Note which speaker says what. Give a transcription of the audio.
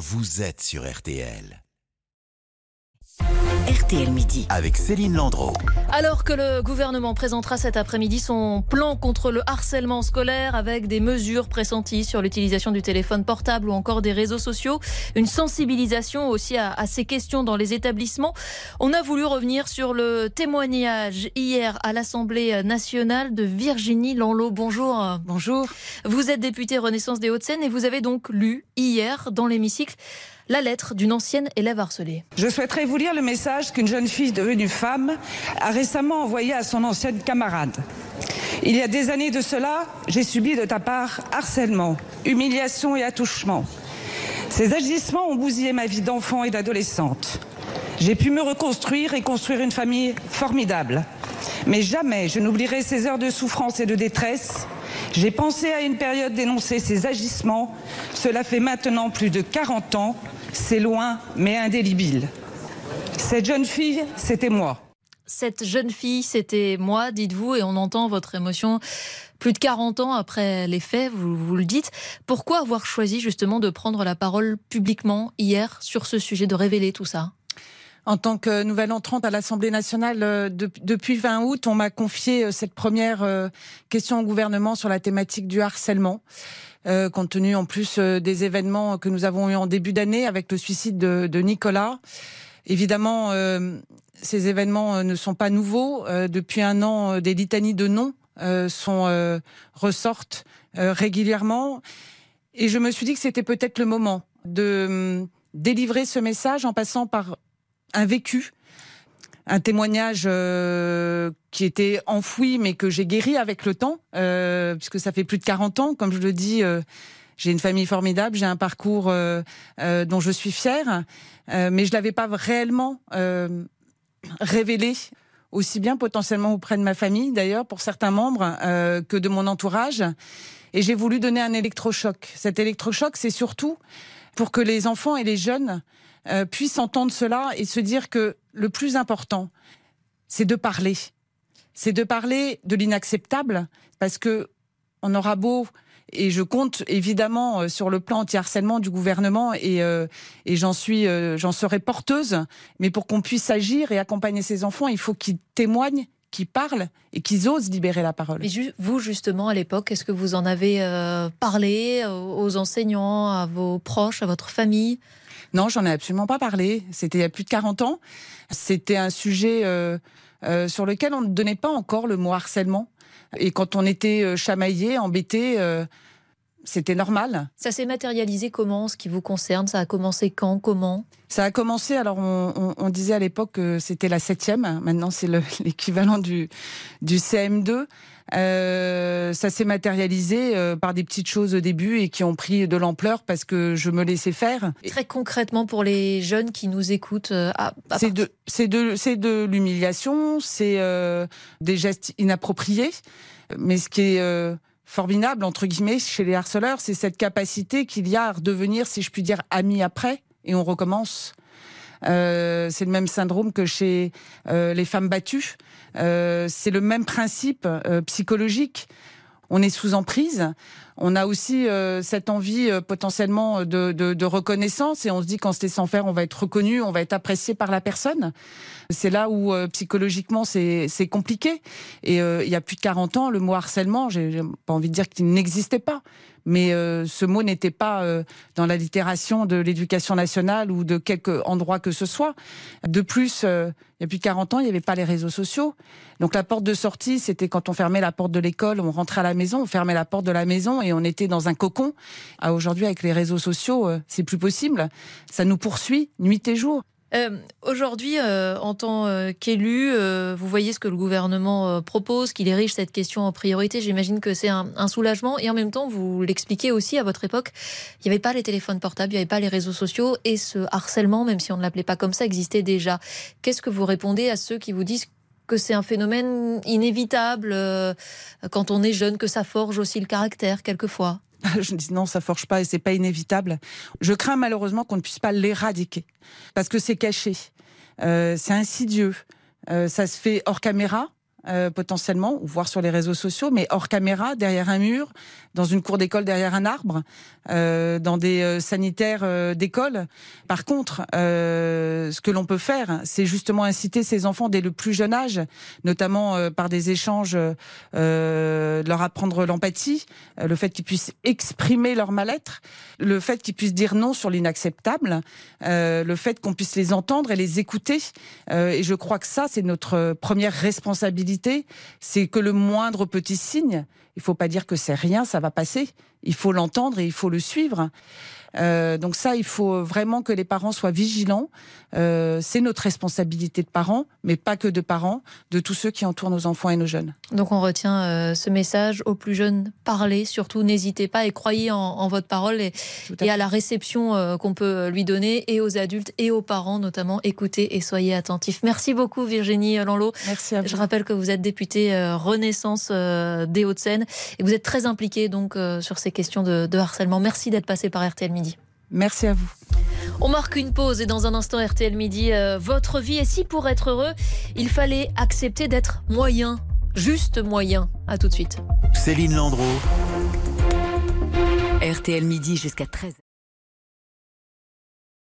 Speaker 1: vous êtes sur RTL.
Speaker 2: RTL Midi.
Speaker 1: Avec Céline Landreau.
Speaker 3: Alors que le gouvernement présentera cet après-midi son plan contre le harcèlement scolaire avec des mesures pressenties sur l'utilisation du téléphone portable ou encore des réseaux sociaux, une sensibilisation aussi à, à, ces questions dans les établissements, on a voulu revenir sur le témoignage hier à l'Assemblée nationale de Virginie Lanlot. Bonjour.
Speaker 4: Bonjour.
Speaker 3: Vous êtes députée Renaissance des Hauts-de-Seine et vous avez donc lu hier dans l'hémicycle la lettre d'une ancienne élève harcelée.
Speaker 4: Je souhaiterais vous lire le message qu'une jeune fille devenue femme a récemment envoyé à son ancienne camarade. Il y a des années de cela, j'ai subi de ta part harcèlement, humiliation et attouchement. Ces agissements ont bousillé ma vie d'enfant et d'adolescente. J'ai pu me reconstruire et construire une famille formidable. Mais jamais je n'oublierai ces heures de souffrance et de détresse. J'ai pensé à une période d'énoncer ces agissements. Cela fait maintenant plus de 40 ans c'est loin, mais indélébile. Cette jeune fille, c'était moi.
Speaker 3: Cette jeune fille, c'était moi, dites-vous, et on entend votre émotion plus de 40 ans après les faits, vous, vous, le dites. Pourquoi avoir choisi justement de prendre la parole publiquement hier sur ce sujet, de révéler tout ça?
Speaker 4: En tant que nouvelle entrante à l'Assemblée nationale euh, de, depuis 20 août, on m'a confié euh, cette première euh, question au gouvernement sur la thématique du harcèlement. Compte tenu en plus des événements que nous avons eu en début d'année avec le suicide de, Nicolas. Évidemment, ces événements ne sont pas nouveaux. depuis un an, des litanies de noms ressortent régulièrement, et je me suis dit que c'était peut-être le moment de délivrer ce message en passant par un vécu un témoignage euh, qui était enfoui, mais que j'ai guéri avec le temps, euh, puisque ça fait plus de 40 ans, comme je le dis. Euh, j'ai une famille formidable, j'ai un parcours dont je suis fière, mais je l'avais pas réellement révélé aussi bien potentiellement auprès de ma famille, d'ailleurs pour certains membres, que de mon entourage. Et j'ai voulu donner un électrochoc. Cet électrochoc, c'est surtout pour que les enfants et les jeunes euh, puissent entendre cela et se dire que le plus important, c'est de parler. C'est de parler de l'inacceptable, parce que on aura beau et je compte évidemment euh, sur le plan anti-harcèlement du gouvernement et, euh, et j'en suis, j'en serai porteuse. Mais pour qu'on puisse agir et accompagner ces enfants, il faut qu'ils témoignent, qu'ils parlent et qu'ils osent libérer la parole.
Speaker 3: Mais vous, justement, à l'époque, est-ce que vous en avez parlé aux enseignants, à vos proches, à votre famille?
Speaker 4: Non, j'en ai absolument pas parlé. C'était il y a plus de 40 ans. C'était un sujet euh, euh, sur lequel on ne donnait pas encore le mot harcèlement. Et quand on était euh, chamaillé, embêté, euh, c'était normal.
Speaker 3: Ça s'est matérialisé comment, ce qui vous concerne? Ça a commencé quand Comment?
Speaker 4: Ça a commencé, alors on, on, on disait à l'époque que c'était la septième, maintenant c'est l'équivalent du, du CM2. Euh, ça s'est matérialisé euh, par des petites choses au début et qui ont pris de l'ampleur parce que je me laissais faire.
Speaker 3: Très concrètement pour les jeunes qui nous écoutent, euh,
Speaker 4: c'est de c'est de c'est de l'humiliation, c'est des gestes inappropriés, mais ce qui est formidable entre guillemets chez les harceleurs, c'est cette capacité qu'il y a à redevenir, si je puis dire, ami après et on recommence. Euh, c'est le même syndrome que chez euh, les femmes battues. Euh, c'est le même principe psychologique. On est sous emprise. On a aussi euh, cette envie euh, potentiellement de, de, de, reconnaissance et on se dit qu'en se laissant faire, on va être reconnu, on va être apprécié par la personne. C'est là où psychologiquement c'est compliqué. Et il y a plus de 40 ans, le mot harcèlement, j'ai pas envie de dire qu'il n'existait pas mais euh, ce mot n'était pas euh, dans la littération de l'éducation nationale ou de quelque endroit que ce soit. De plus, euh, il y a plus de 40 ans, il n'y avait pas les réseaux sociaux. Donc la porte de sortie, c'était quand on fermait la porte de l'école, on rentrait à la maison, on fermait la porte de la maison et on était dans un cocon. Ah, Aujourd'hui, avec les réseaux sociaux, euh, c'est plus possible. Ça nous poursuit nuit et jour.
Speaker 3: Euh, Aujourd'hui, euh, en tant euh, qu'élu, euh, vous voyez ce que le gouvernement euh, propose, qu'il érige cette question en priorité. J'imagine que c'est un, un, soulagement. Et en même temps, vous l'expliquez aussi à votre époque, il n'y avait pas les téléphones portables, il n'y avait pas les réseaux sociaux. Et ce harcèlement, même si on ne l'appelait pas comme ça, existait déjà. Qu'est-ce que vous répondez à ceux qui vous disent que c'est un phénomène inévitable euh, quand on est jeune, que ça forge aussi le caractère quelquefois?
Speaker 4: je dis non, ça forge pas et c'est pas inévitable. Je crains malheureusement qu'on ne puisse pas l'éradiquer parce que c'est caché, euh, c'est insidieux, euh, ça se fait hors caméra. Euh, potentiellement, ou voir sur les réseaux sociaux, mais hors caméra, derrière un mur, dans une cour d'école, derrière un arbre, euh, dans des euh, sanitaires euh, d'école. Par contre, ce que l'on peut faire, c'est justement inciter ces enfants dès le plus jeune âge, notamment par des échanges, leur apprendre l'empathie, le fait qu'ils puissent exprimer leur mal-être, le fait qu'ils puissent dire non sur l'inacceptable, le fait qu'on puisse les entendre et les écouter. Et je crois que ça, c'est notre première responsabilité, c'est que le moindre petit signe, il faut pas dire que c'est rien, ça va passer. Il faut l'entendre et il faut le suivre. Euh, donc ça, il faut vraiment que les parents soient vigilants. Euh, c'est notre responsabilité de parents, mais pas que de parents, de tous ceux qui entourent nos enfants et nos jeunes.
Speaker 3: Donc on retient euh, ce message aux plus jeunes, parlez, surtout n'hésitez pas et croyez en, en votre parole et,
Speaker 4: à
Speaker 3: et à la réception qu'on peut lui donner et aux adultes et aux parents notamment. Écoutez et soyez attentifs. Merci beaucoup Virginie Lanlot.
Speaker 4: Merci à vous.
Speaker 3: Je rappelle que vous êtes députée Renaissance des Hauts-de-Seine et vous êtes très impliquée donc sur ces questions de, de harcèlement. Merci d'être passé par RTL.
Speaker 4: Merci à vous.
Speaker 3: On marque une pause et dans un instant RTL Midi, euh, votre vie. Et si pour être heureux, il fallait accepter d'être moyen, juste moyen. À tout de suite.
Speaker 1: Céline Landreau.
Speaker 2: RTL midi jusqu'à 13h.